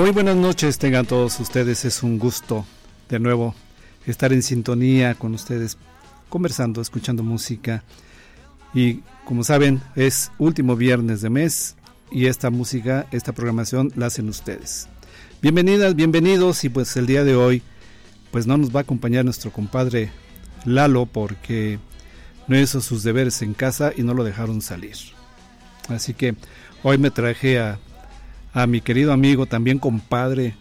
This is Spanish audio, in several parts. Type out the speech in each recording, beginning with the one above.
Muy buenas noches, tengan todos ustedes. Es un gusto de nuevo estar en sintonía con ustedes, conversando, escuchando música. Y como saben, es último viernes de mes y esta música, esta programación la hacen ustedes. Bienvenidas, bienvenidos y pues el día de hoy pues no nos va a acompañar nuestro compadre Lalo porque no hizo sus deberes en casa y no lo dejaron salir. Así que hoy me traje a a mi querido amigo, también compadre.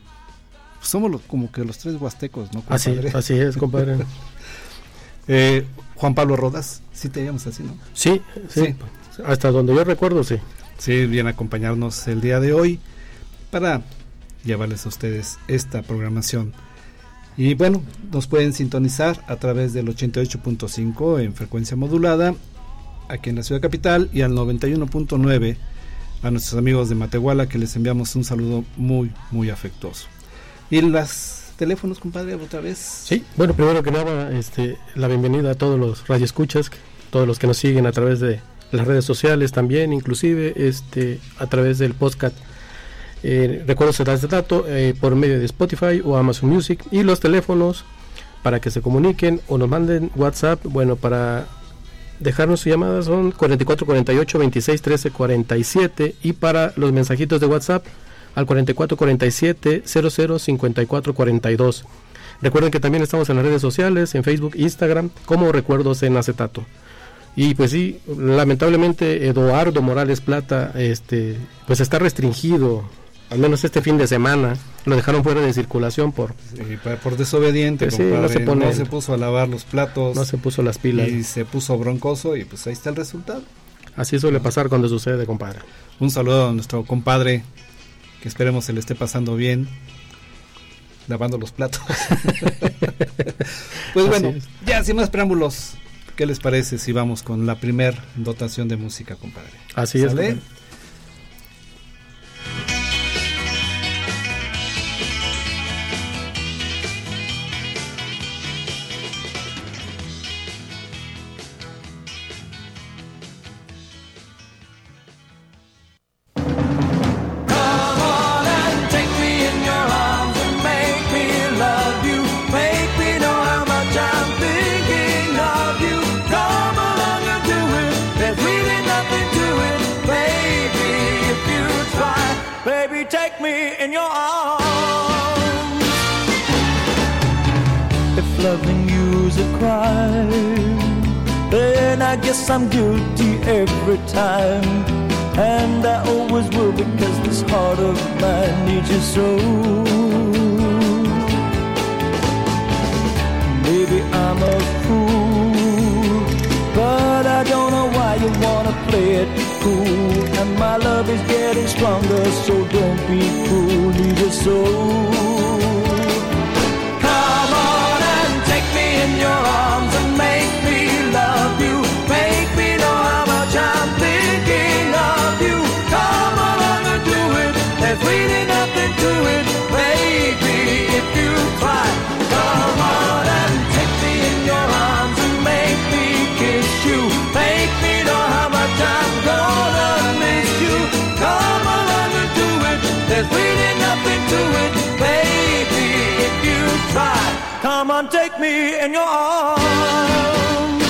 somos como que los tres huastecos, ¿no? Así, así es, compadre. Eh, Juan Pablo Rodas, sí te llamas así, ¿no? Sí, sí, Hasta donde yo recuerdo, sí. Sí, viene a acompañarnos el día de hoy para llevarles a ustedes esta programación. Y bueno, nos pueden sintonizar a través del 88.5 en frecuencia modulada aquí en la ciudad capital y al 91.9 a nuestros amigos de Matehuala que les enviamos un saludo muy, muy afectuoso. ¿Y los teléfonos, compadre, otra vez? Sí, bueno, primero que nada, este, la bienvenida a todos los radioescuchas, todos los que nos siguen a través de las redes sociales también, inclusive este, a través del podcast. Eh, recuerdo se este dato eh, por medio de Spotify o Amazon Music y los teléfonos para que se comuniquen o nos manden WhatsApp, bueno, para dejarnos su llamada son 44 48 26 13 47 y para los mensajitos de WhatsApp al 44 47 00 54 42. Recuerden que también estamos en las redes sociales, en Facebook, Instagram, como Recuerdos en Acetato. Y pues sí, lamentablemente Eduardo Morales Plata este pues está restringido al menos este fin de semana, lo dejaron fuera de circulación por por desobediente, pues no, se puso a lavar los platos, no se puso las pilas y se puso broncoso y pues ahí está el resultado. Así suele pasar cuando sucede, compadre. Un saludo a nuestro compadre, que esperemos se le esté pasando bien lavando los platos. pues bueno, ya sin más preámbulos, ¿qué les parece si vamos con la primer dotación de música, compadre? Así es. I'm guilty every time. And I always will because this heart of mine needs you so. Maybe I'm a fool, why you wanna play it cool. And my love is getting stronger, so don't be cruel, leave your so. Come on and take me in your arms and make me love you. Make me know how much I'm thinking of you. Come on and do it. There's really nothing to it, baby, if you try. So. take me in your arms.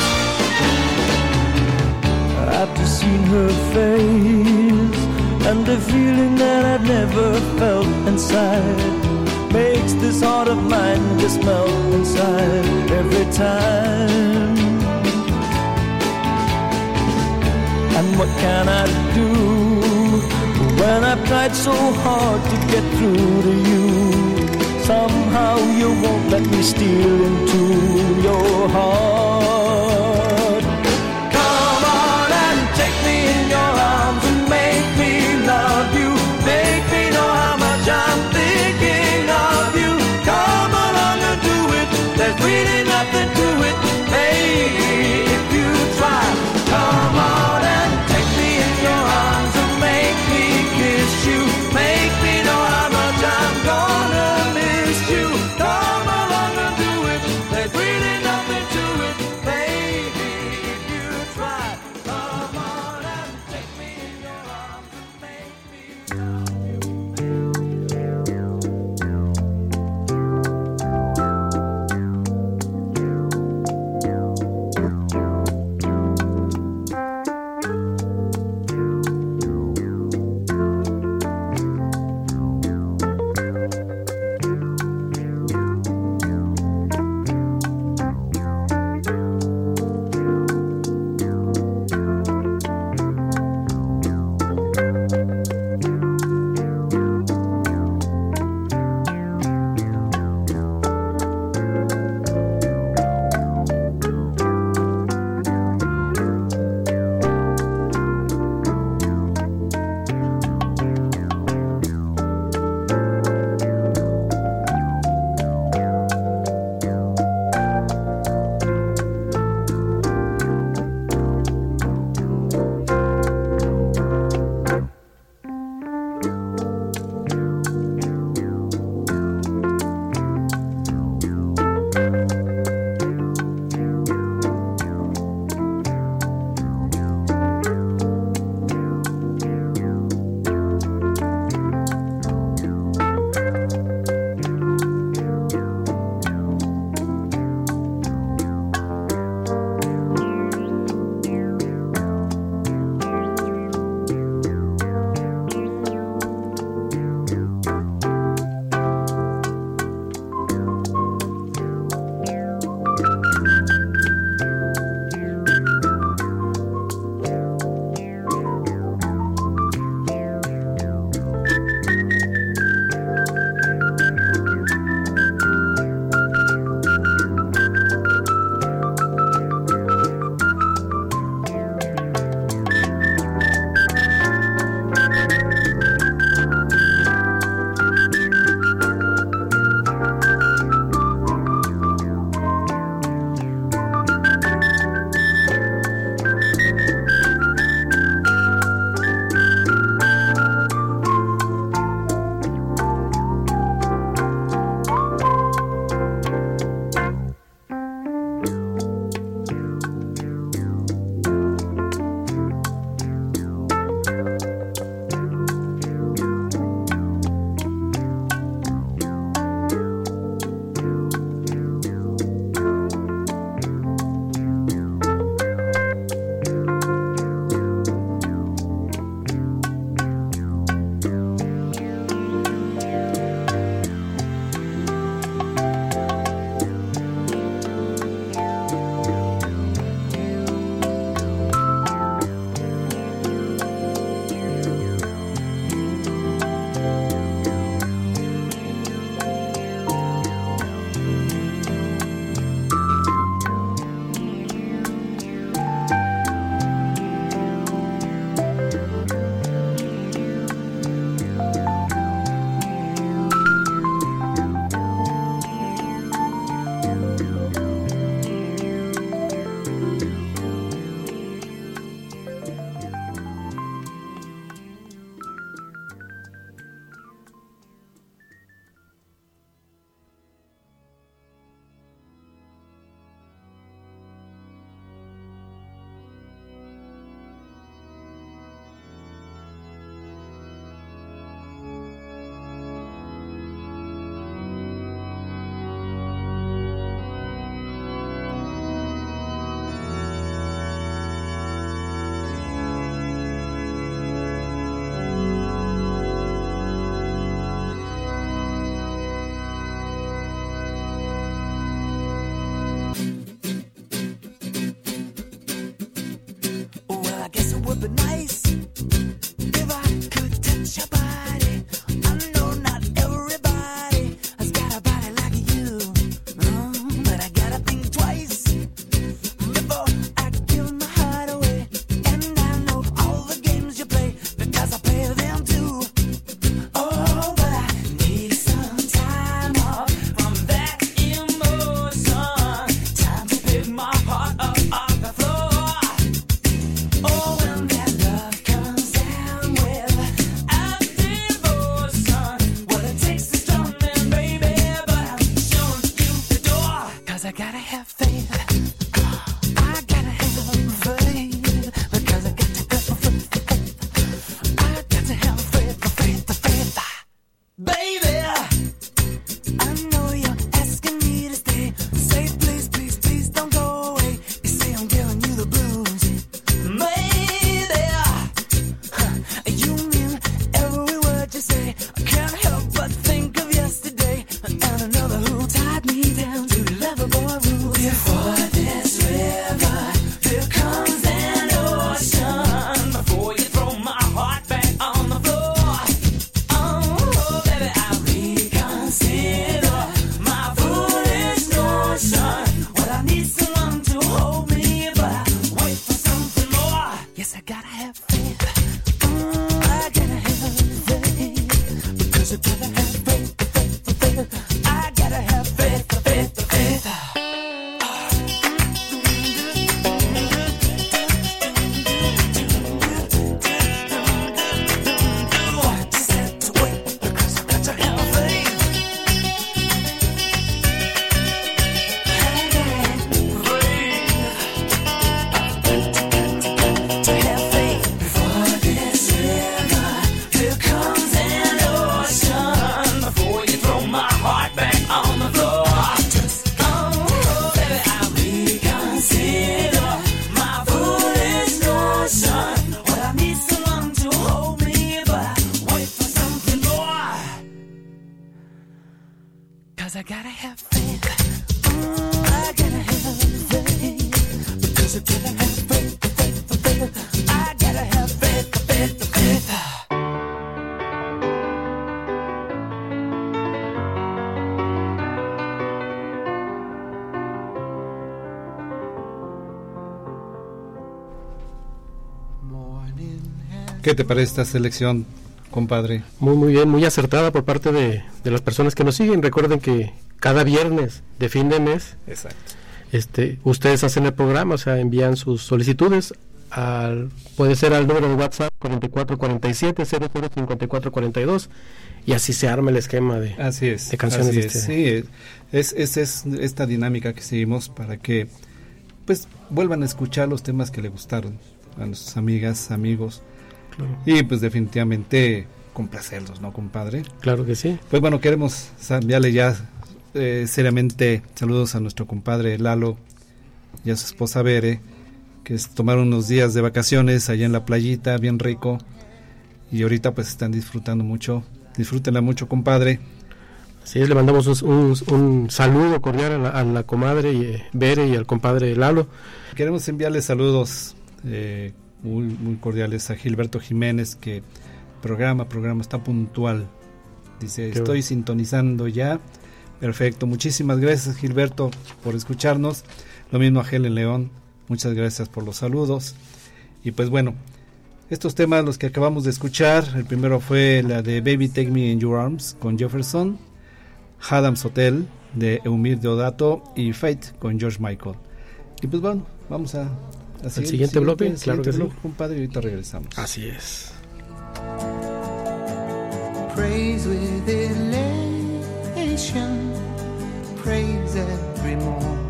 I've just seen her face, and the feeling that I've never felt inside makes this heart of mine just melt inside every time. And what can I do? When I've tried so hard to get through to you. Somehow you won't let me steal into your heart. Come on and take me in your arms and make me love you. Make me know how much I'm thinking of you. Come along and do it. There's really nothing to it, baby. ¿Qué te parece esta selección, compadre? Muy, muy bien, muy acertada por parte de, las personas que nos siguen. Recuerden que cada viernes de fin de mes, Exacto. este, ustedes hacen el programa, o sea, envían sus solicitudes al, puede ser al número de WhatsApp 4447 005442 y así se arma el esquema de, así es, de canciones. Así es, sí, es, es, es, esta dinámica que seguimos para que pues vuelvan a escuchar los temas que le gustaron a nuestras amigas, amigos y pues definitivamente complacerlos, ¿no, compadre? Claro que sí. Pues bueno, queremos enviarle ya eh, seriamente saludos a nuestro compadre Lalo y a su esposa Bere, que tomaron unos días de vacaciones allá en la playita, bien rico. Y ahorita pues están disfrutando mucho. Disfrútenla mucho, compadre. Sí, le mandamos un, un, saludo cordial a la, comadre y, eh, Bere y al compadre Lalo. Queremos enviarle saludos eh, muy, muy cordiales a Gilberto Jiménez, que programa, programa, está puntual. Dice, estoy sintonizando ya. Perfecto, muchísimas gracias Gilberto por escucharnos. Lo mismo a Helen León, muchas gracias por los saludos. Y pues bueno, estos temas los que acabamos de escuchar, el primero fue la de Baby Take Me in Your Arms con Jefferson, Adams Hotel de Eumir Deodato y Fate con George Michael. Y pues bueno, vamos a el siguiente, bloque, claro que bloque, sí. compadre, y ahorita regresamos. Así es. Praise with elation, praise every morning,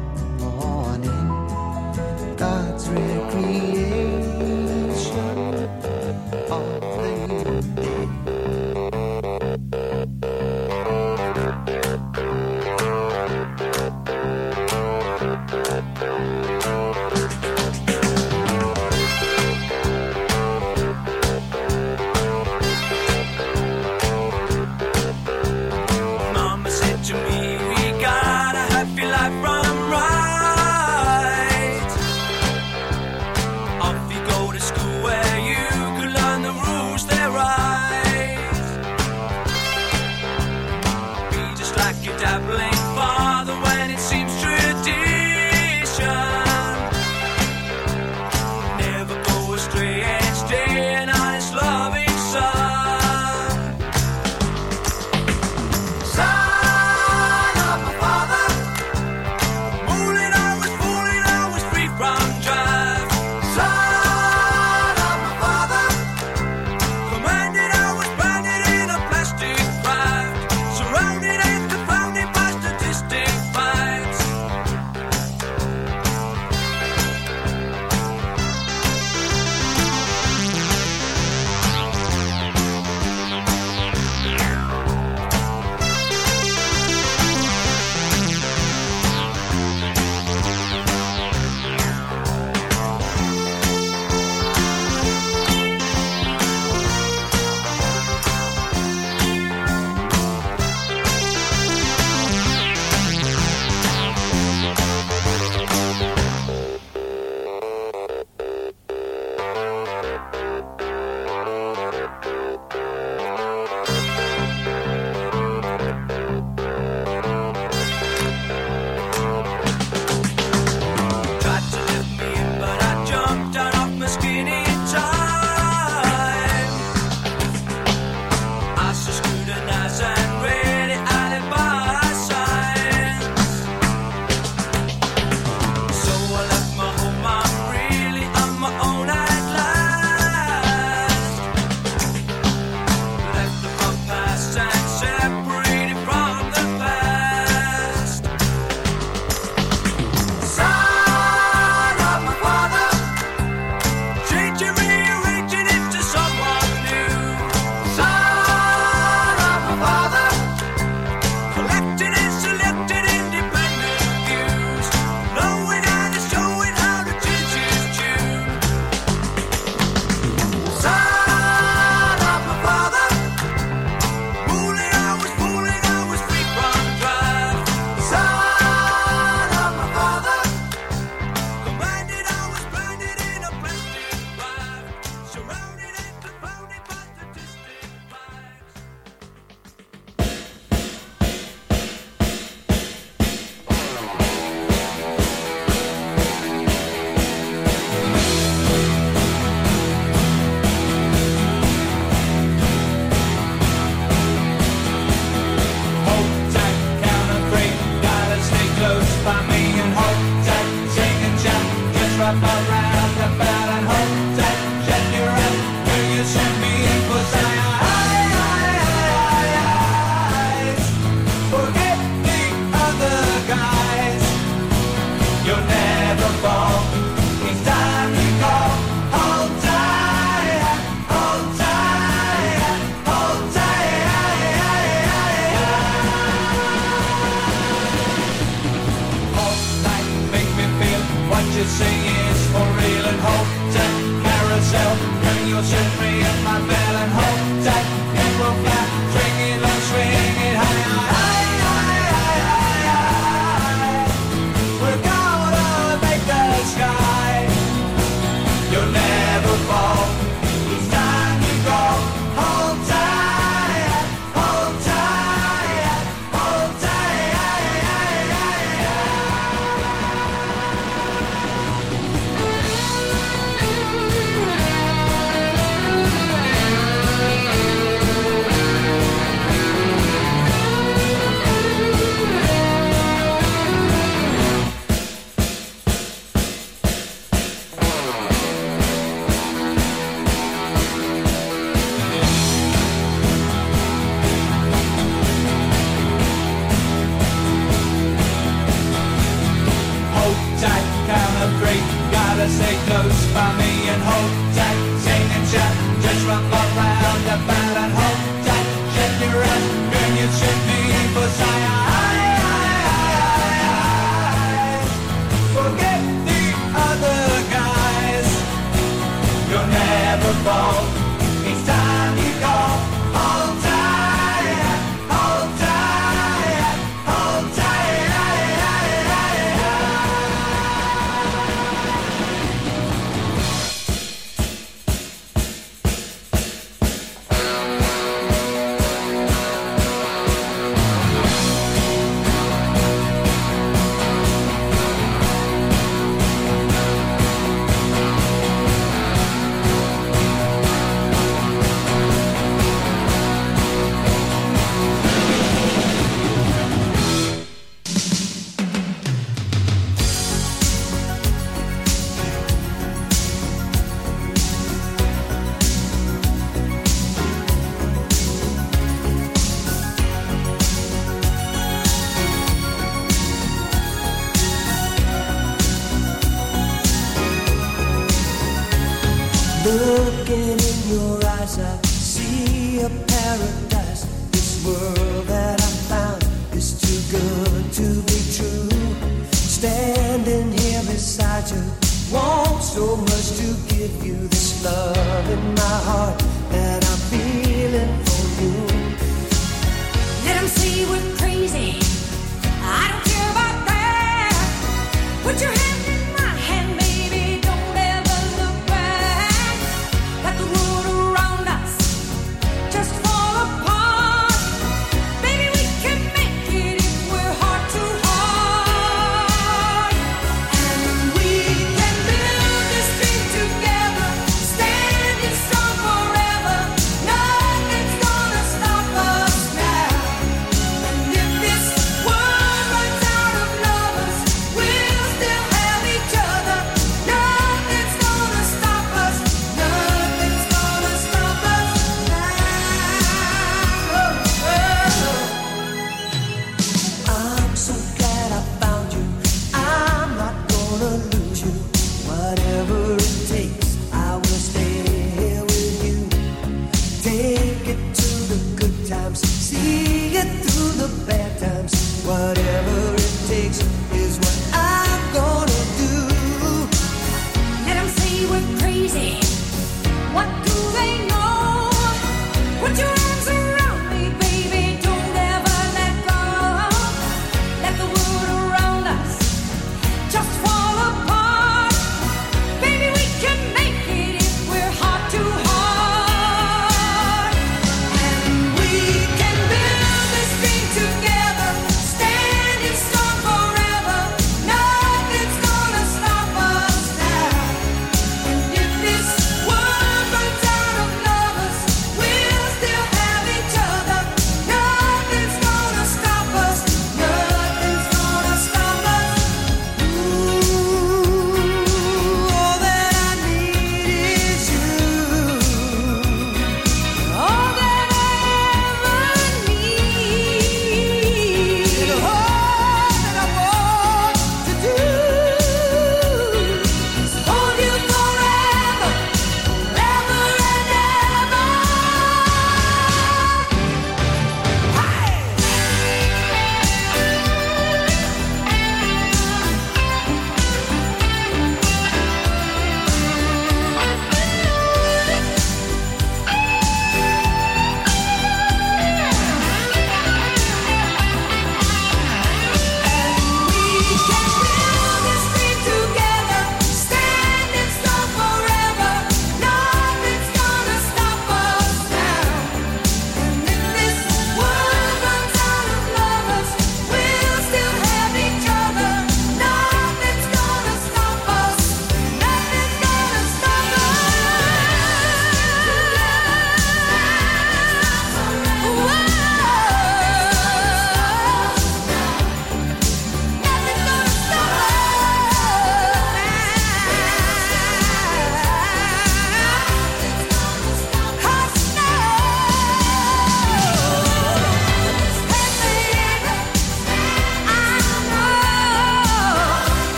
sent me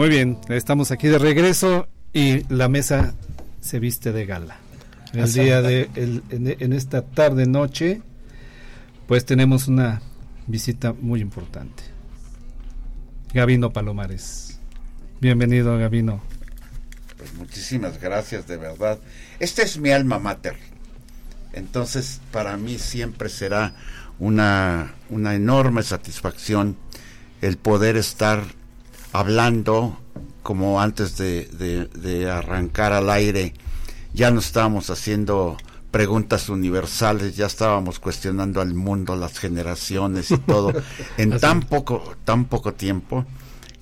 Muy bien, estamos aquí de regreso y la mesa se viste de gala. El día de el, en, esta tarde noche, pues tenemos una visita muy importante. Gabino Palomares, bienvenido Gabino. Pues muchísimas gracias de verdad. Esta es mi alma mater. Entonces para mí siempre será una una enorme satisfacción el poder estar hablando, como antes de, de, arrancar al aire, ya no estábamos haciendo preguntas universales, ya estábamos cuestionando al mundo, las generaciones y todo, en tan poco, tan poco tiempo,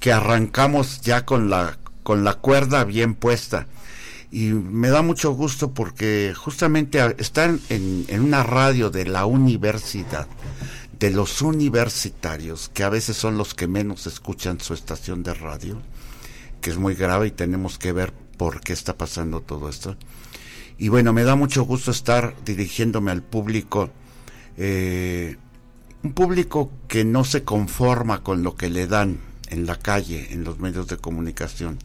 que arrancamos ya con la, con la cuerda bien puesta. Y me da mucho gusto porque justamente estar en, en una radio de la universidad de los universitarios, que a veces son los que menos escuchan su estación de radio, que es muy grave y tenemos que ver por qué está pasando todo esto. Y bueno, me da mucho gusto estar dirigiéndome al público, eh, un público que no se conforma con lo que le dan en la calle, en los medios de comunicación,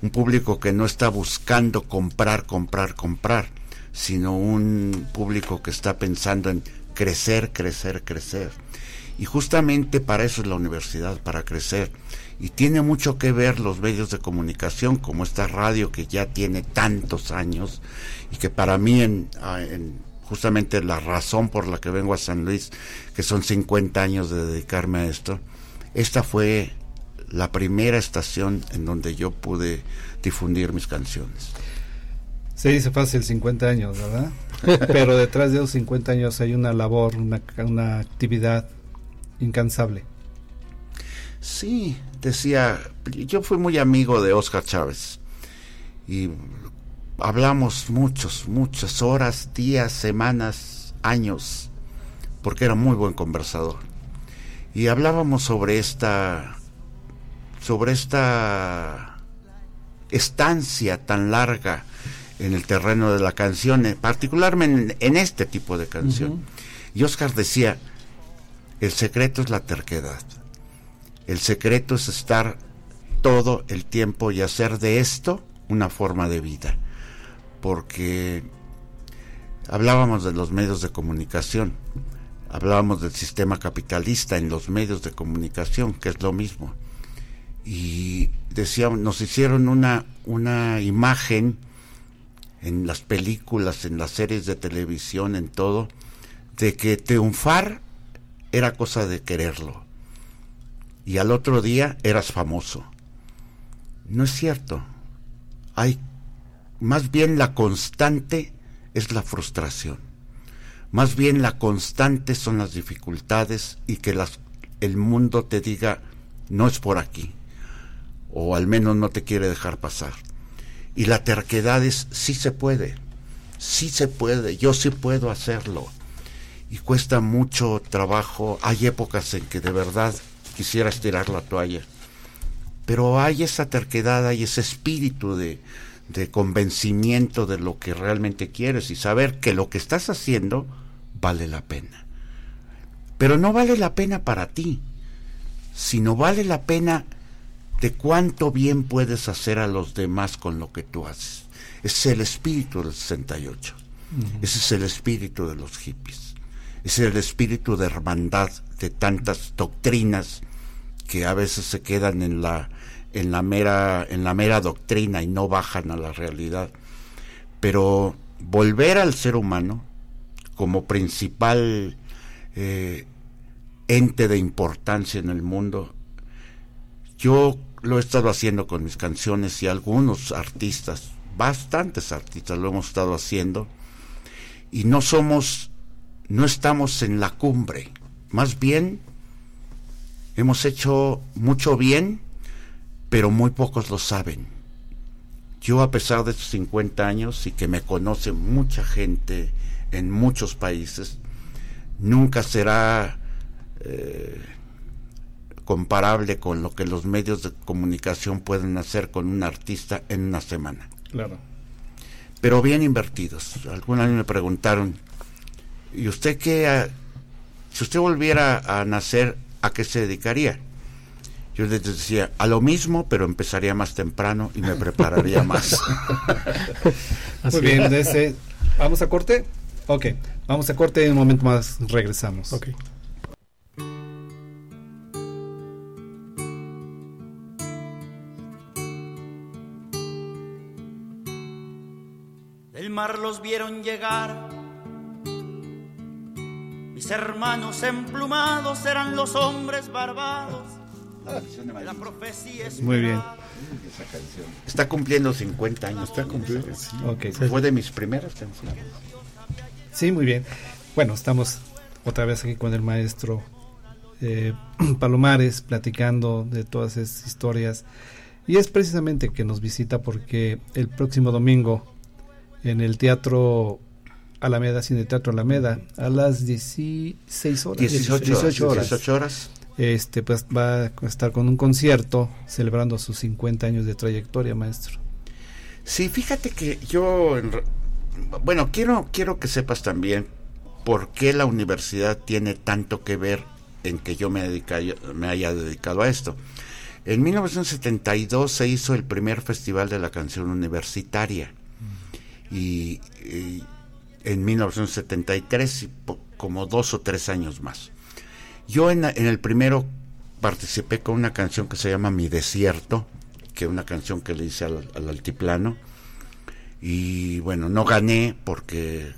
un público que no está buscando comprar, comprar, comprar, sino un público que está pensando en crecer, crecer, crecer. Y justamente para eso es la universidad, para crecer. Y tiene mucho que ver los medios de comunicación, como esta radio que ya tiene tantos años y que para mí en, ah, en justamente la razón por la que vengo a San Luis, que son 50 años de dedicarme a esto, esta fue la primera estación en donde yo pude difundir mis canciones. Se dice fácil 50 años, ¿verdad? Pero detrás de esos 50 años hay una labor, una, actividad incansable. Sí, decía, yo fui muy amigo de Oscar Chávez y hablamos muchos, muchas horas, días, semanas, años, porque era muy buen conversador. Y hablábamos sobre esta, sobre esta estancia tan larga en el terreno de la canción, eh, particularmente en, en este tipo de canción. Y Oscar decía, el secreto es la terquedad. El secreto es estar todo el tiempo y hacer de esto una forma de vida. Porque hablábamos de los medios de comunicación, hablábamos del sistema capitalista en los medios de comunicación, que es lo mismo. Y decíamos, nos hicieron una, una imagen en las películas, en las series de televisión, en todo, de que triunfar era cosa de quererlo y al otro día eras famoso. No es cierto. Hay más bien la constante es la frustración. Más bien la constante son las dificultades y que las, el mundo te diga no es por aquí o al menos no te quiere dejar pasar. Y la terquedad es sí se puede. Sí se puede, yo sí puedo hacerlo. Y cuesta mucho trabajo. Hay épocas en que de verdad quisieras tirar la toalla. Pero hay esa terquedad, hay ese espíritu de, de convencimiento de lo que realmente quieres y saber que lo que estás haciendo vale la pena. Pero no vale la pena para ti, sino vale la pena de cuánto bien puedes hacer a los demás con lo que tú haces. Ese es el espíritu del 68. Ese es el espíritu de los hippies. Ese es el espíritu de hermandad de tantas doctrinas que a veces se quedan en la en la mera en la mera doctrina y no bajan a la realidad. Pero volver al ser humano como principal eh, ente de importancia en el mundo, yo lo he estado haciendo con mis canciones y algunos artistas, bastantes artistas lo hemos estado haciendo y no somos no estamos en la cumbre, más bien hemos hecho mucho bien, pero muy pocos lo saben. Yo a pesar de estos 50 años y que me conoce mucha gente en muchos países, nunca será eh, comparable con lo que los medios de comunicación pueden hacer con un artista en una semana. Claro. Pero bien invertidos. Alguna vez me preguntaron, ¿y usted qué, ah, si usted volviera a nacer, ¿a qué se dedicaría? Yo les decía, a lo mismo, pero empezaría más temprano y me prepararía más. Muy bien, desde- ¿vamos a corte? Ok, vamos a corte y en un momento más regresamos. Ok. Mar los vieron llegar. Mis hermanos emplumados eran los hombres barbados. La profecía es Muy bien. Está cumpliendo 50 años. Está cumpliendo, Ok, Fue de mis primeras canciones. sí, muy bien. Bueno, estamos otra vez aquí con el maestro eh, Palomares platicando de todas esas historias. Y es precisamente que nos visita porque el próximo domingo en el Teatro Alameda, Cine Teatro Alameda, a las 16 horas. 18, 18 horas. 18 horas. Este, pues va a estar con un concierto celebrando sus 50 años de trayectoria, maestro. Sí, fíjate que yo, bueno, quiero, quiero que sepas también por qué la universidad tiene tanto que ver en que yo me, dedica- me haya dedicado a esto. En 1972 se hizo el primer festival de la canción universitaria y, y en 1973 y como dos o tres años más. Yo en, en el primero participé con una canción que se llama Mi Desierto, que es una canción que le hice al, al altiplano. Y bueno, no gané porque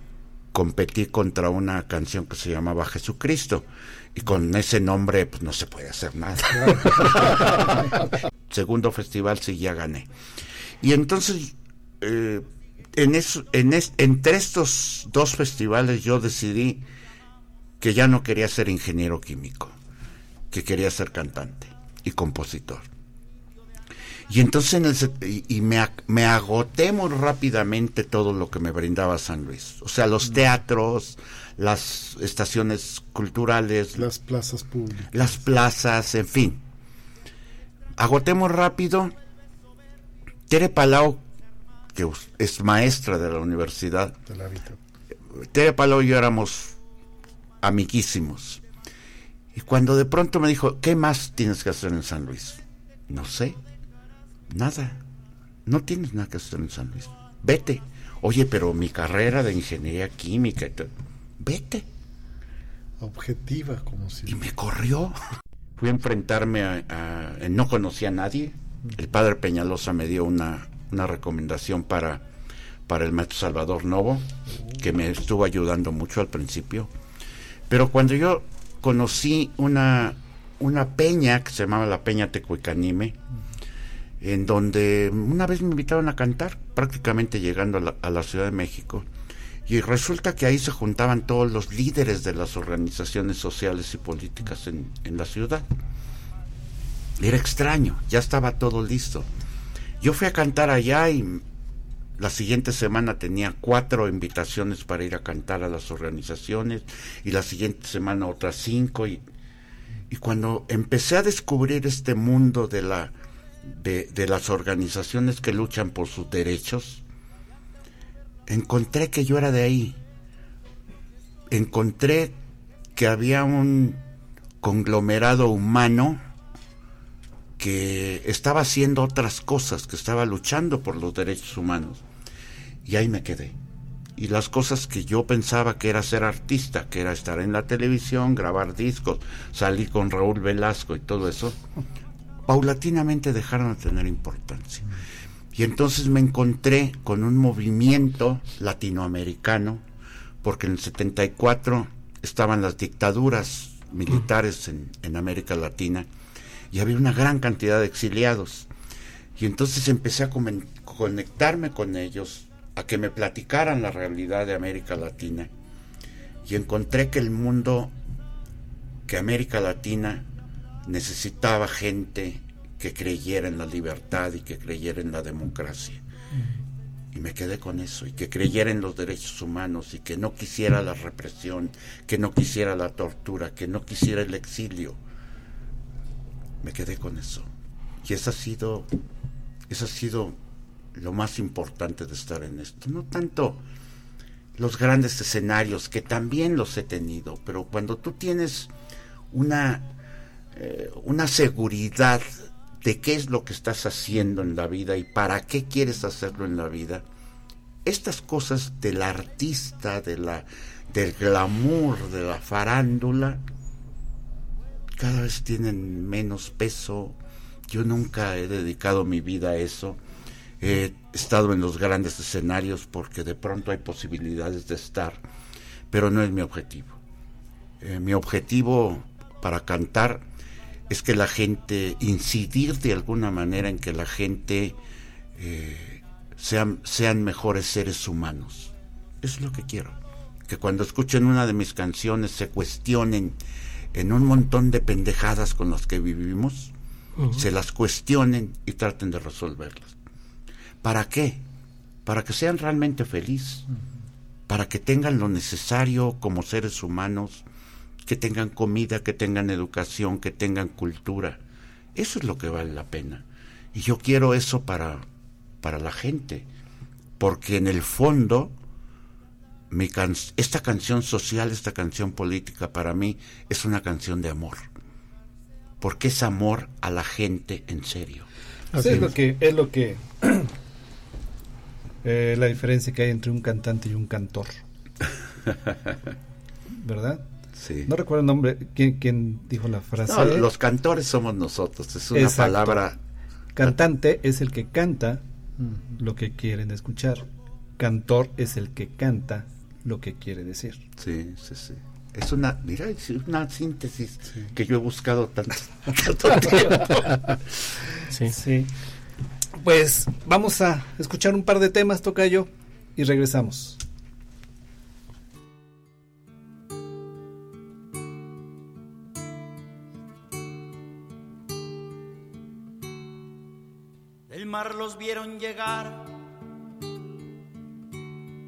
competí contra una canción que se llamaba Jesucristo. Y con ese nombre pues no se puede hacer nada. Segundo festival sí ya gané. Y entonces, eh, en eso, en es- entre estos dos festivales yo decidí que ya no quería ser ingeniero químico, que quería ser cantante y compositor. Y entonces en el, y, y me, me agoté muy rápidamente todo lo que me brindaba San Luis. O sea, los teatros, las estaciones culturales, Las plazas públicas. las plazas, en fin. Agoté muy rápido. Tere Palau, que es maestra de la universidad, de la vida. Tere Palau y yo éramos amiguísimos. Y cuando de pronto me dijo, ¿qué más tienes que hacer en San Luis? No sé, nada. No tienes nada que hacer en San Luis. Vete. Oye, pero mi carrera de ingeniería química, vete. Objetiva, como si. Y me corrió. Fui a enfrentarme a, a- No conocía a nadie. El padre Peñalosa me dio una, una recomendación para, para el maestro Salvador Novo, que me estuvo ayudando mucho al principio. Pero cuando yo conocí una, una peña que se llamaba la Peña Tecuicanime, en donde una vez me invitaron a cantar, prácticamente llegando a la, a la Ciudad de México. Y resulta que ahí se juntaban todos los líderes de las organizaciones sociales y políticas en, en la ciudad. Era extraño, ya estaba todo listo. Yo fui a cantar allá y la siguiente semana tenía cuatro invitaciones para ir a cantar a las organizaciones y la siguiente semana otras cinco y, y cuando empecé a descubrir este mundo de la de, de las organizaciones que luchan por sus derechos, encontré que yo era de ahí. Encontré que había un conglomerado humano que estaba haciendo otras cosas, que estaba luchando por los derechos humanos. Y ahí me quedé. Y las cosas que yo pensaba que era ser artista, que era estar en la televisión, grabar discos, salir con Raúl Velasco y todo eso, paulatinamente dejaron de tener importancia. Y entonces me encontré con un movimiento latinoamericano, porque en el 74 estaban las dictaduras militares en, en América Latina y había una gran cantidad de exiliados. Y entonces empecé a conectarme con ellos, a que me platicaran la realidad de América Latina. Y encontré que el mundo, que América Latina necesitaba gente que creyera en la libertad y que creyera en la democracia. Y me quedé con eso, y que creyera en los derechos humanos y que no quisiera la represión, que no quisiera la tortura, que no quisiera el exilio. Me quedé con eso. Y eso ha sido, ha sido lo más importante de estar en esto. No tanto los grandes escenarios, que también los he tenido, pero cuando tú tienes una, eh, una seguridad de qué es lo que estás haciendo en la vida y para qué quieres hacerlo en la vida, estas cosas del artista, de la, del glamour, de la farándula, cada vez tienen menos peso. Yo nunca he dedicado mi vida a eso. He estado en los grandes escenarios porque de pronto hay posibilidades de estar, pero no es mi objetivo. Eh, mi objetivo para cantar es que la gente, incidir de alguna manera en que la gente eh, sean, sean mejores seres humanos. Eso es lo que quiero. Que cuando escuchen una de mis canciones se cuestionen en un montón de pendejadas con las que vivimos, se las cuestionen y traten de resolverlas. ¿Para qué? Para que sean realmente felices, para que tengan lo necesario como seres humanos, que tengan comida, que tengan educación, que tengan cultura. Eso es lo que vale la pena. Y yo quiero eso para, para la gente, porque en el fondo mi can- esta canción social, esta canción política para mí es una canción de amor, porque es amor a la gente en serio. Es lo que es lo que eh, la diferencia que hay entre un cantante y un cantor, ¿verdad? Sí. No recuerdo el nombre. ¿Quién, quién dijo la frase? No, los cantores somos nosotros, es una Exacto. palabra Cantante es el que canta lo que quieren escuchar. Cantor es el que canta lo que quiere decir. Sí, sí, sí. Es una, mira, es una síntesis que yo he buscado tanto, tanto tiempo. Sí. Sí. Pues vamos a escuchar un par de temas, Tocayo, y regresamos. Del mar los vieron llegar.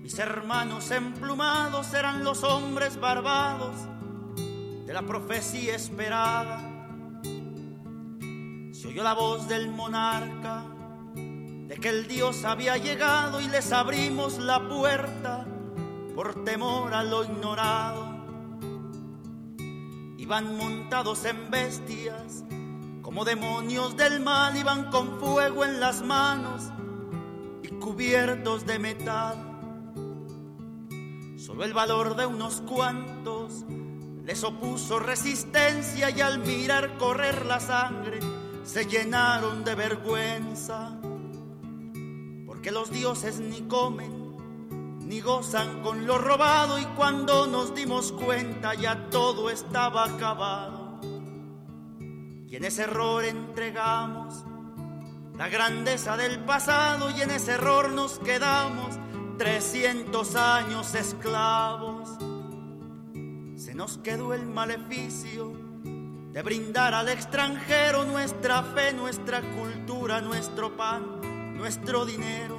Mis hermanos emplumados eran los hombres barbados de la profecía esperada. Se oyó la voz del monarca de que el Dios había llegado y les abrimos la puerta por temor a lo ignorado. Iban montados en bestias como demonios del mal iban con fuego en las manos y cubiertos de metal. Solo el valor de unos cuantos les opuso resistencia y al mirar correr la sangre se llenaron de vergüenza. Porque los dioses ni comen ni gozan con lo robado y cuando nos dimos cuenta ya todo estaba acabado. Y en ese error entregamos la grandeza del pasado y en ese error nos quedamos 300 años esclavos. Se nos quedó el maleficio de brindar al extranjero nuestra fe, nuestra cultura, nuestro pan, nuestro dinero.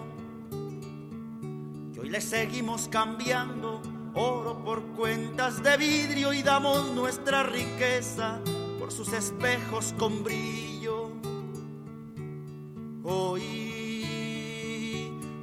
Y hoy le seguimos cambiando oro por cuentas de vidrio y damos nuestra riqueza por sus espejos con brillo. Hoy,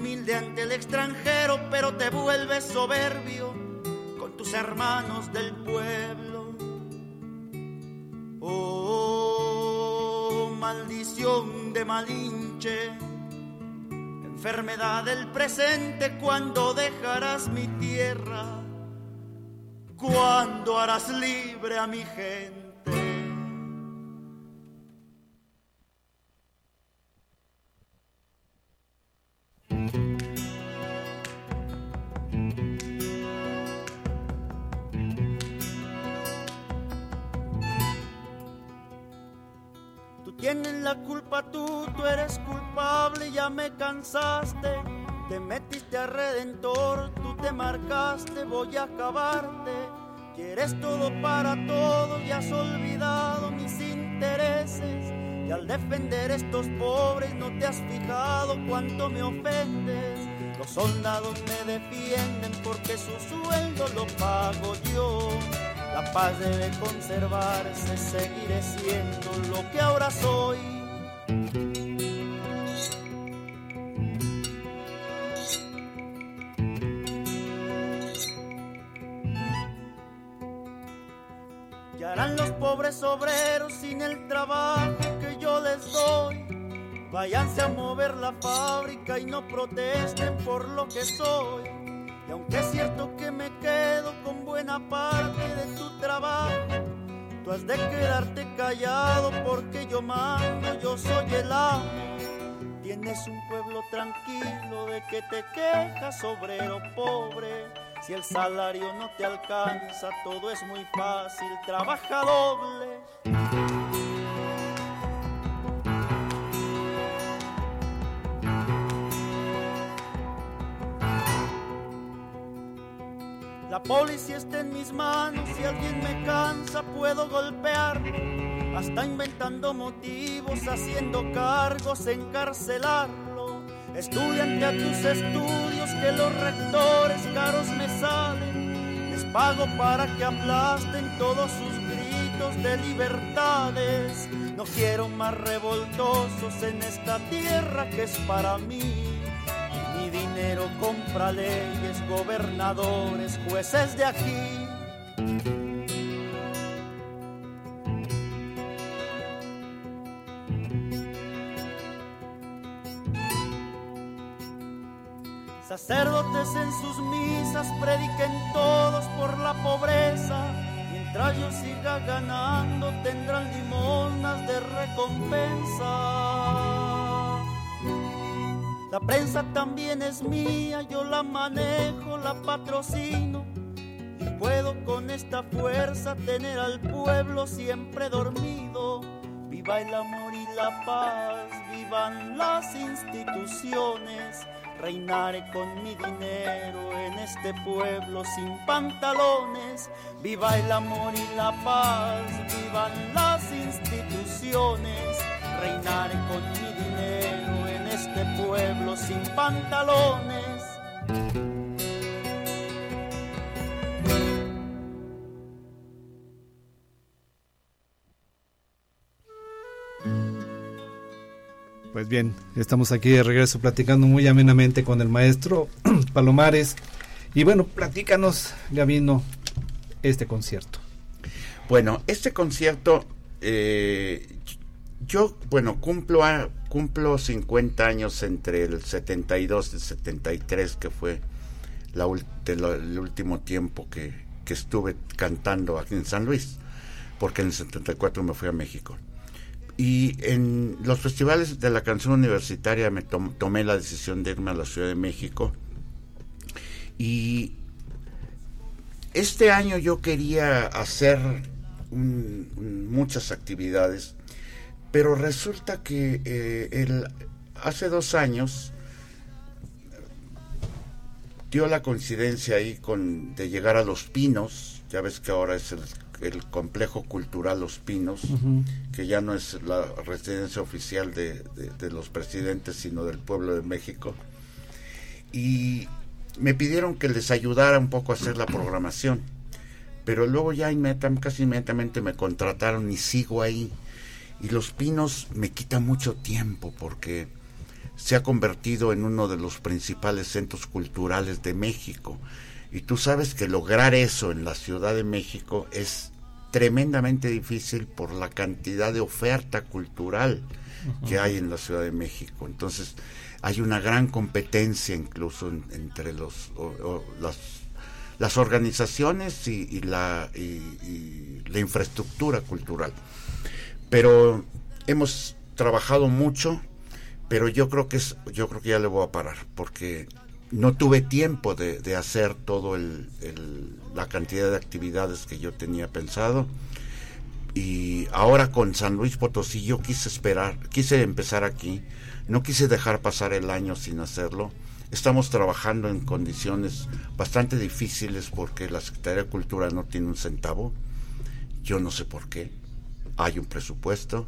humilde ante el extranjero, pero te vuelves soberbio con tus hermanos del pueblo. Oh, maldición de Malinche, enfermedad del presente, cuando dejarás mi tierra, cuando harás libre a mi gente. Tienes la culpa tú, tú eres culpable, ya me cansaste. Te metiste a redentor, tú te marcaste, voy a acabarte. Quieres todo para todo y has olvidado mis intereses. Y al defender estos pobres no te has fijado cuánto me ofendes. Los soldados me defienden porque su sueldo lo pago yo. La paz debe conservarse, seguiré siendo lo que ahora soy. ¿Qué harán los pobres obreros sin el trabajo que yo les doy? Váyanse a mover la fábrica y no protesten por lo que soy. Y aunque es cierto que me quedo con buena parte Has de quedarte callado porque yo mando, yo soy el amo. Tienes un pueblo tranquilo de que te quejas, obrero pobre. Si el salario no te alcanza, todo es muy fácil, trabaja doble. Policía está en mis manos, si alguien me cansa puedo golpearlo. Hasta inventando motivos, haciendo cargos, encarcelarlo. Estudiante a tus estudios que los rectores caros me salen. Les pago para que aplasten todos sus gritos de libertades. No quiero más revoltosos en esta tierra que es para mí. Dinero compra leyes, gobernadores, jueces de aquí. Sacerdotes en sus misas prediquen todos por la pobreza. Mientras yo siga ganando tendrán limonas de recompensa. La prensa también es mía, yo la manejo, la patrocino. Y puedo con esta fuerza tener al pueblo siempre dormido. Viva el amor y la paz, vivan las instituciones. Reinaré con mi dinero en este pueblo sin pantalones. Viva el amor y la paz, vivan las instituciones. Reinaré con mi este pueblo sin pantalones. Pues bien, estamos aquí de regreso platicando muy amenamente con el maestro Palomares. Y bueno, platícanos, Gavino, este concierto. Bueno, este concierto, eh, yo, bueno, cumplo, a- cumplo 50 años entre el 72 y el 73, que fue el último tiempo que, que estuve cantando aquí en San Luis, porque en el 74 me fui a México. Y en los festivales de la canción universitaria me tom- tomé la decisión de irme a la Ciudad de México. Y este año yo quería hacer muchas actividades, pero resulta que eh, el- hace dos años dio la coincidencia ahí con de llegar a Los Pinos, ya ves que ahora es el, el complejo cultural Los Pinos, que ya no es la residencia oficial de, de- de los presidentes, sino del pueblo de México. Y me pidieron que les ayudara un poco a hacer la programación. Pero luego ya casi inmediatamente me contrataron y sigo ahí. Y Los Pinos me quita mucho tiempo porque se ha convertido en uno de los principales centros culturales de México. Y tú sabes que lograr eso en la Ciudad de México es tremendamente difícil por la cantidad de oferta cultural que hay en la Ciudad de México. Entonces hay una gran competencia incluso en- entre los, o- o las, las organizaciones y, y la, y- y la infraestructura cultural. Pero hemos trabajado mucho, pero yo creo que es, yo creo que ya le voy a parar, porque no tuve tiempo de, hacer todo el- la cantidad de actividades que yo tenía pensado. Y ahora con San Luis Potosí yo quise esperar, quise empezar aquí, no quise dejar pasar el año sin hacerlo. Estamos trabajando en condiciones bastante difíciles porque la Secretaría de Cultura no tiene un centavo. Yo no sé por qué. Hay un presupuesto.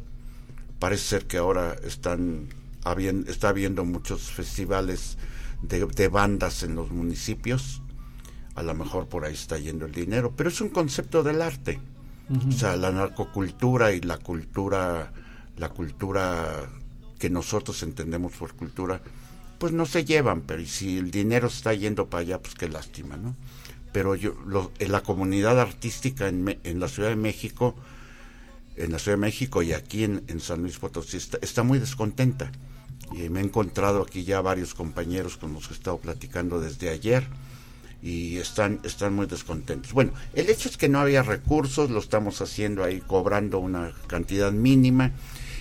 Parece ser que ahora están habien- está habiendo muchos festivales de, de bandas en los municipios. A lo mejor por ahí está yendo el dinero, pero es un concepto del arte. O sea, la narcocultura y la cultura, la cultura que nosotros entendemos por cultura, pues no se llevan, pero y si el dinero está yendo para allá, pues qué lástima, ¿no? Pero yo, lo- en la comunidad artística en, Me- en la Ciudad de México, en la Ciudad de México y aquí en, San Luis Potosí, está, está muy descontenta. Y me he encontrado aquí ya varios compañeros con los que he estado platicando desde ayer y están, están muy descontentos. Bueno, el hecho es que no había recursos, lo estamos haciendo ahí cobrando una cantidad mínima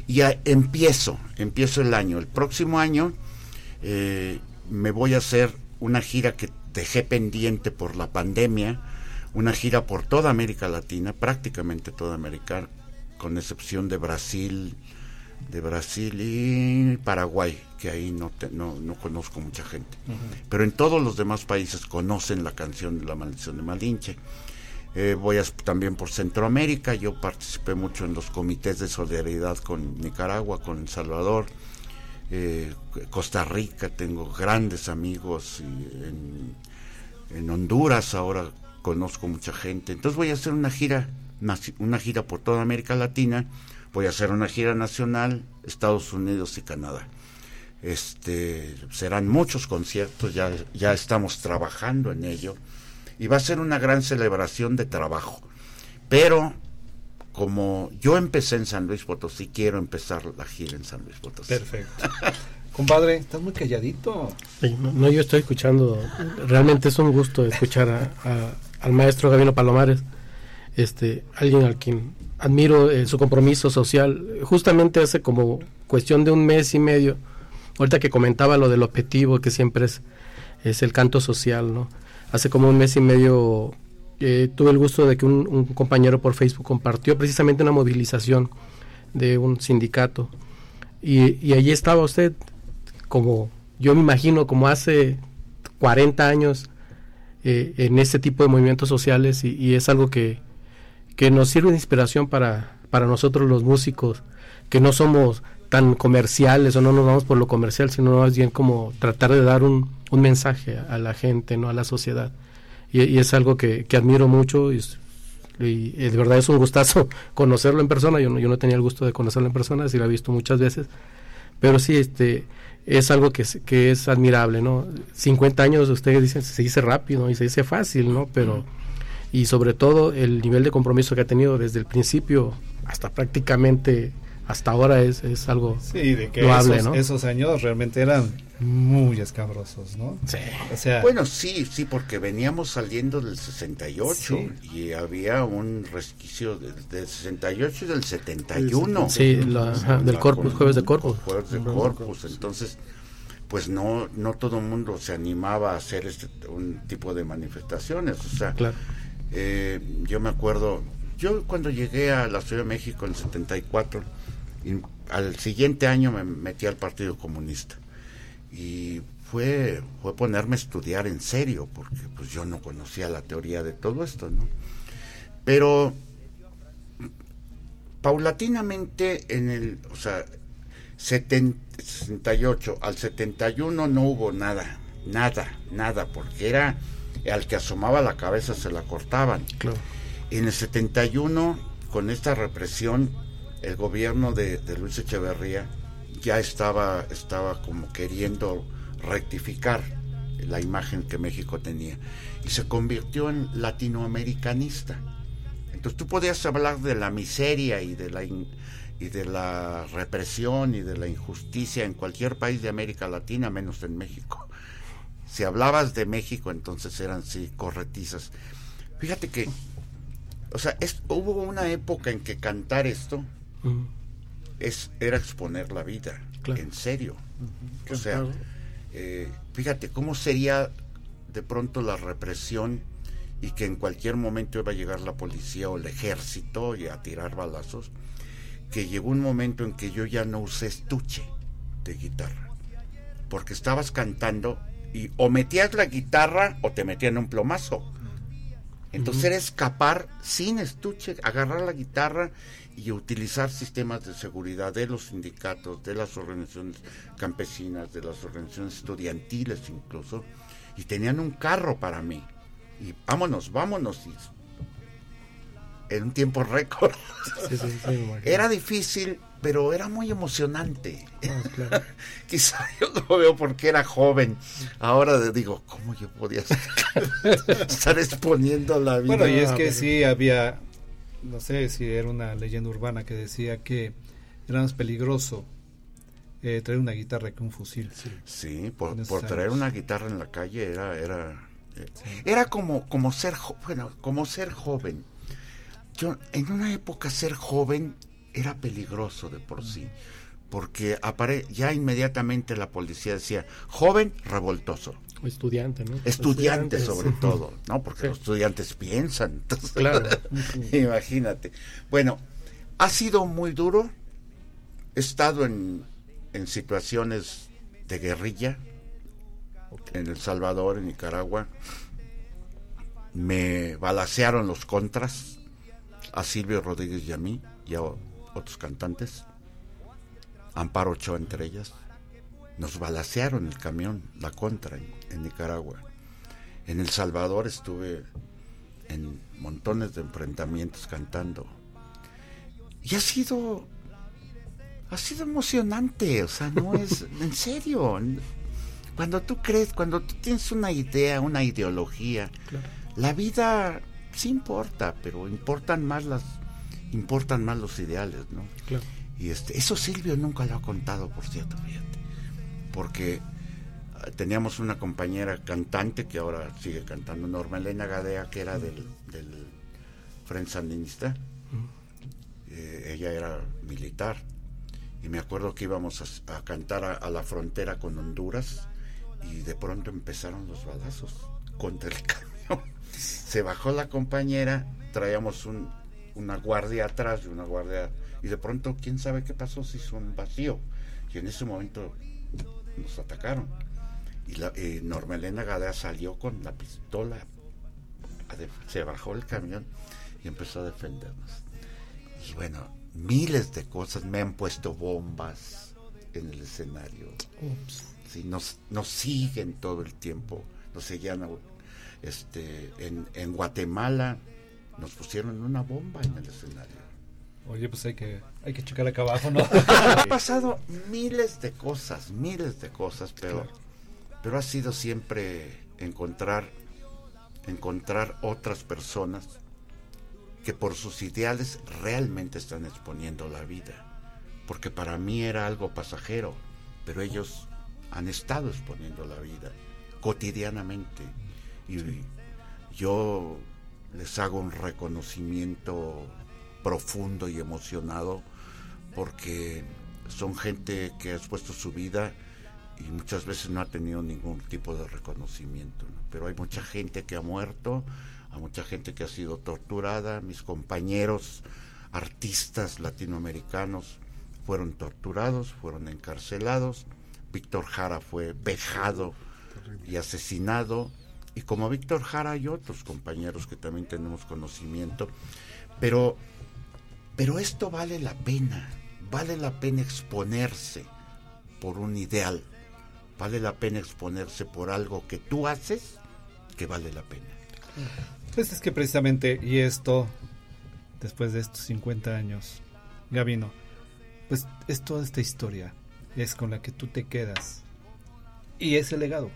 y ya empiezo, empiezo el año. El próximo año eh, me voy a hacer una gira que dejé pendiente por la pandemia, una gira por toda América Latina, prácticamente toda América, con excepción de Brasil, de Brasil y Paraguay, que ahí no, te- no, no conozco mucha gente. Pero en todos los demás países conocen la canción de la maldición de Malinche. Eh, voy a, también por Centroamérica, yo participé mucho en los comités de solidaridad con Nicaragua, con El Salvador, eh, Costa Rica, tengo grandes amigos y en, en Honduras ahora conozco mucha gente. Entonces voy a hacer una gira, una gira por toda América Latina, voy a hacer una gira nacional, Estados Unidos y Canadá. Este, serán muchos conciertos, ya, ya estamos trabajando en ello y va a ser una gran celebración de trabajo. Pero como yo empecé en San Luis Potosí, quiero empezar la gira en San Luis Potosí. Perfecto. Compadre, estás muy calladito. Sí, no, no, yo estoy escuchando. Realmente es un gusto escuchar a- a- al maestro Gabino Palomares, este, alguien al quien admiro eh, su compromiso social. Justamente hace como cuestión de un mes y medio, ahorita que comentaba lo del objetivo que siempre es, es el canto social, ¿no? Hace como un mes y medio eh, tuve el gusto de que un, compañero por Facebook compartió precisamente una movilización de un sindicato y, y allí estaba usted como yo me imagino como hace 40 años eh, en este tipo de movimientos sociales y es algo que, que nos sirve de inspiración para, para nosotros los músicos, que no somos tan comerciales o no nos vamos por lo comercial, sino más bien como tratar de dar un, un mensaje a la gente, no a la sociedad. Y, es algo que, que admiro mucho y, de verdad es un gustazo conocerlo en persona. Yo no, yo no tenía el gusto de conocerlo en persona, sí lo he visto muchas veces, pero sí, este es algo que, es- que es admirable, ¿no? 50 años, ustedes dicen, se dice rápido y se dice fácil, ¿no? Pero, y sobre todo el nivel de compromiso que ha tenido desde el principio hasta prácticamente hasta ahora es, es algo Sí, de que loable, esos, ¿no? esos años realmente eran muy escabrosos, ¿no? Sí. O sea, Bueno, sí, sí, porque veníamos saliendo del 68 y había un resquicio del, del 68 y del 71. Sí, la- ajá, del La Corpus, jueves de Corpus. Jueves de Corpus, entonces, pues no, no todo el mundo se animaba a hacer este, un tipo de manifestaciones. O sea, Claro. Eh, yo me acuerdo, yo cuando llegué a la Ciudad de México en el 74, y al siguiente año me metí al Partido Comunista. Y fue, fue ponerme a estudiar en serio, porque pues yo no conocía la teoría de todo esto, ¿no? Pero paulatinamente en el, o sea, 70 68 al 71 no hubo nada, nada, nada, porque era al que asomaba la cabeza se la cortaban. Claro. En el 71, con esta represión, el gobierno de, de Luis Echeverría ya estaba, estaba como queriendo rectificar la imagen que México tenía y se convirtió en latinoamericanista. Entonces tú podías hablar de la miseria y de la in- y de la represión y de la injusticia en cualquier país de América Latina menos en México. Si hablabas de México, entonces eran sí corretizas. Fíjate que, o sea, es- hubo una época en que cantar esto es era exponer la vida, Claro. en serio. O sea, eh, fíjate cómo sería de pronto la represión y que en cualquier momento iba a llegar la policía o el ejército y a tirar balazos, que llegó un momento en que yo ya no usé estuche de guitarra, porque estabas cantando y o metías la guitarra o te metían un plomazo. Entonces era escapar sin estuche, agarrar la guitarra y utilizar sistemas de seguridad de los sindicatos, de las organizaciones campesinas, de las organizaciones estudiantiles incluso, y tenían un carro para mí. Y vámonos, vámonos. Y en un tiempo récord. Sí, sí, sí, me imagino. Era difícil, pero era muy emocionante. Ah, claro. Quizá yo lo veo porque era joven. Ahora digo, ¿cómo yo podía estar exponiendo la vida? Bueno, y es que sí había, no sé si era una leyenda urbana que decía que era más peligroso eh, traer una guitarra que un fusil. Sí, por, traer una guitarra en la calle era, era Eh, Era como, como ser jo- bueno, como ser joven. Yo, en una época ser joven era peligroso de por sí. Porque apare- ya inmediatamente la policía decía, joven revoltoso. O estudiante, ¿no? Estudiante sobre todo, ¿no? Porque Sí. los estudiantes piensan. entonces- Claro. Imagínate. Bueno, ha sido muy duro. He estado en, en situaciones de guerrilla en El Salvador, en Nicaragua. Me balacearon los contras a Silvio Rodríguez y a mí y a otros cantantes. Amparo Ochoa entre ellas. Nos balacearon el camión, la contra en, en Nicaragua. En El Salvador estuve en montones de enfrentamientos cantando. Y ha sido ha sido emocionante, o sea, no es en serio. Cuando tú crees, cuando tú tienes una idea, una ideología, la vida sí importa, pero importan más las importan más los ideales, ¿no? Claro. Y este, eso Silvio nunca lo ha contado, por cierto, fíjate. Porque ah, teníamos una compañera cantante que ahora sigue cantando, Norma Elena Gadea, que era del, del Frente Sandinista. Eh, ella era militar. Y me acuerdo que íbamos a, a cantar a, a la frontera con Honduras y de pronto empezaron los balazos contra el camión. Se bajó la compañera, traíamos un, una guardia atrás y una guardia y de pronto quién sabe qué pasó se hizo un vacío y en ese momento nos atacaron. Y la, eh, Norma Elena Gadea salió con la pistola se bajó el camión y empezó a defendernos. Y bueno miles de cosas me han puesto bombas en el escenario. Sí, nos, nos siguen todo el tiempo. Nos seguían este en, en Guatemala nos pusieron una bomba en el escenario Oye, pues hay que, hay que checar acá abajo, ¿no? ha pasado miles de cosas, miles de cosas, pero, pero ha sido siempre encontrar, encontrar otras personas que por sus ideales realmente están exponiendo la vida. Porque para mí era algo pasajero, pero ellos han estado exponiendo la vida cotidianamente. Y yo les hago un reconocimiento profundo y emocionado porque son gente que ha expuesto su vida y muchas veces no ha tenido ningún tipo de reconocimiento. ¿no? Pero hay mucha gente que ha muerto, hay mucha gente que ha sido torturada, mis compañeros artistas latinoamericanos fueron torturados, fueron encarcelados, Víctor Jara fue vejado y asesinado, y como Víctor Jara hay otros compañeros que también tenemos conocimiento, pero pero esto vale la pena, vale la pena exponerse por un ideal, vale la pena exponerse por algo que tú haces que vale la pena. Pues es que precisamente, y esto, después de estos 50 años, Gabino, pues es toda esta historia, es con la que tú te quedas. Y ese legado,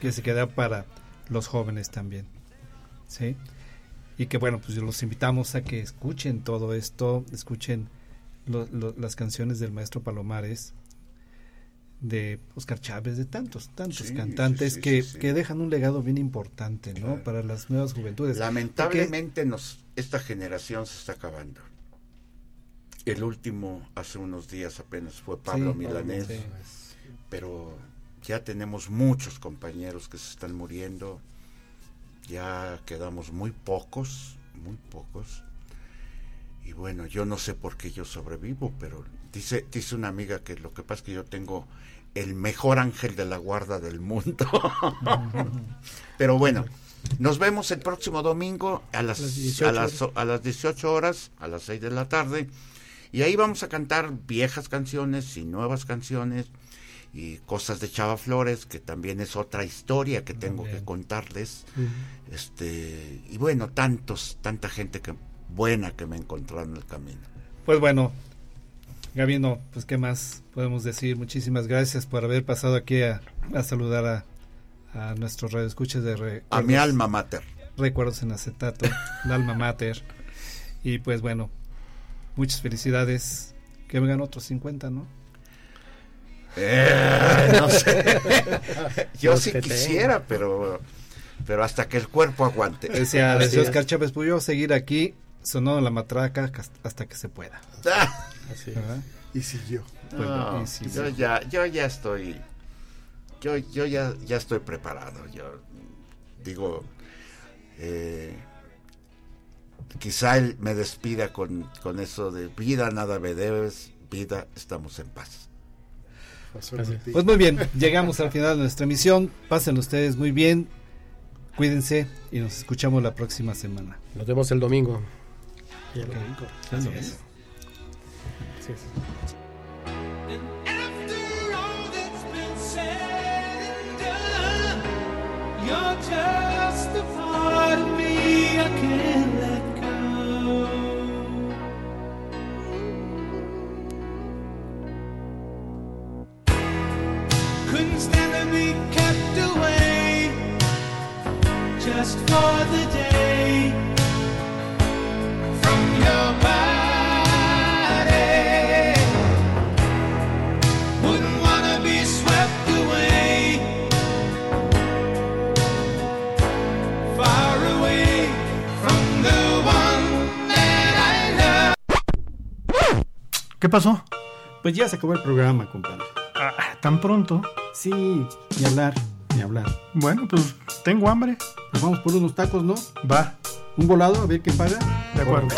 que se queda para los jóvenes también. ¿Sí? Y que bueno, pues los invitamos a que escuchen todo esto, escuchen lo- lo- las canciones del maestro Palomares, de Oscar Chávez, de tantos, tantos Sí, cantantes sí, sí, que, que dejan un legado bien importante, ¿no? Claro. Para las nuevas juventudes. Lamentablemente nos, esta generación se está acabando. El último hace unos días apenas fue Pablo Milanés, pero ya tenemos muchos compañeros que se están muriendo, ya quedamos muy pocos, muy pocos. Y bueno, yo no sé por qué yo sobrevivo, pero dice, dice una amiga que lo que pasa es que yo tengo el mejor ángel de la guarda del mundo. pero bueno, nos vemos el próximo domingo a las, Las 18 a las, a las 18 horas, a las 6 de la tarde. Y ahí vamos a cantar viejas canciones y nuevas canciones y cosas de Chava Flores, que también es otra historia que tengo que contarles. Este, y bueno, tantos, tanta gente que buena que me encontraron en el camino. Pues bueno, Gabino, pues qué más podemos decir. Muchísimas gracias por haber pasado aquí a, a saludar a, a nuestros radioescuchas de re- A mi alma mater. Recuerdos en acetato, el alma mater. Y pues bueno, muchas felicidades. Que vengan otros 50, ¿no? Eh, no sé. Yo Los sí quisiera, pero pero hasta que el cuerpo aguante. Decía, decía. Oscar Chávez, pues yo seguir aquí sonando la matraca hasta que se pueda. Ah, Así. Y siguió. Pues, no, y sí, yo ya, yo ya estoy, yo, yo ya, ya estoy preparado. Yo digo, eh, quizá él me despida con, con eso de vida, nada me debes, vida, estamos en paz. Martín. Pues muy bien, llegamos al final de nuestra emisión. Pasen ustedes muy bien, cuídense y nos escuchamos la próxima semana. Nos vemos el domingo. Y el- Así es. Así es. Be kept away just for the day from your body. Wouldn't wanna be swept away, far away from the one that I love. ¿Qué pasó? Pues ya se acabó el programa, compadre. Ah, tan pronto. Sí, ni hablar, ni hablar. Bueno, pues tengo hambre. Nos vamos por unos tacos, ¿no? Va, Un volado, a ver quién paga. de acuerdo.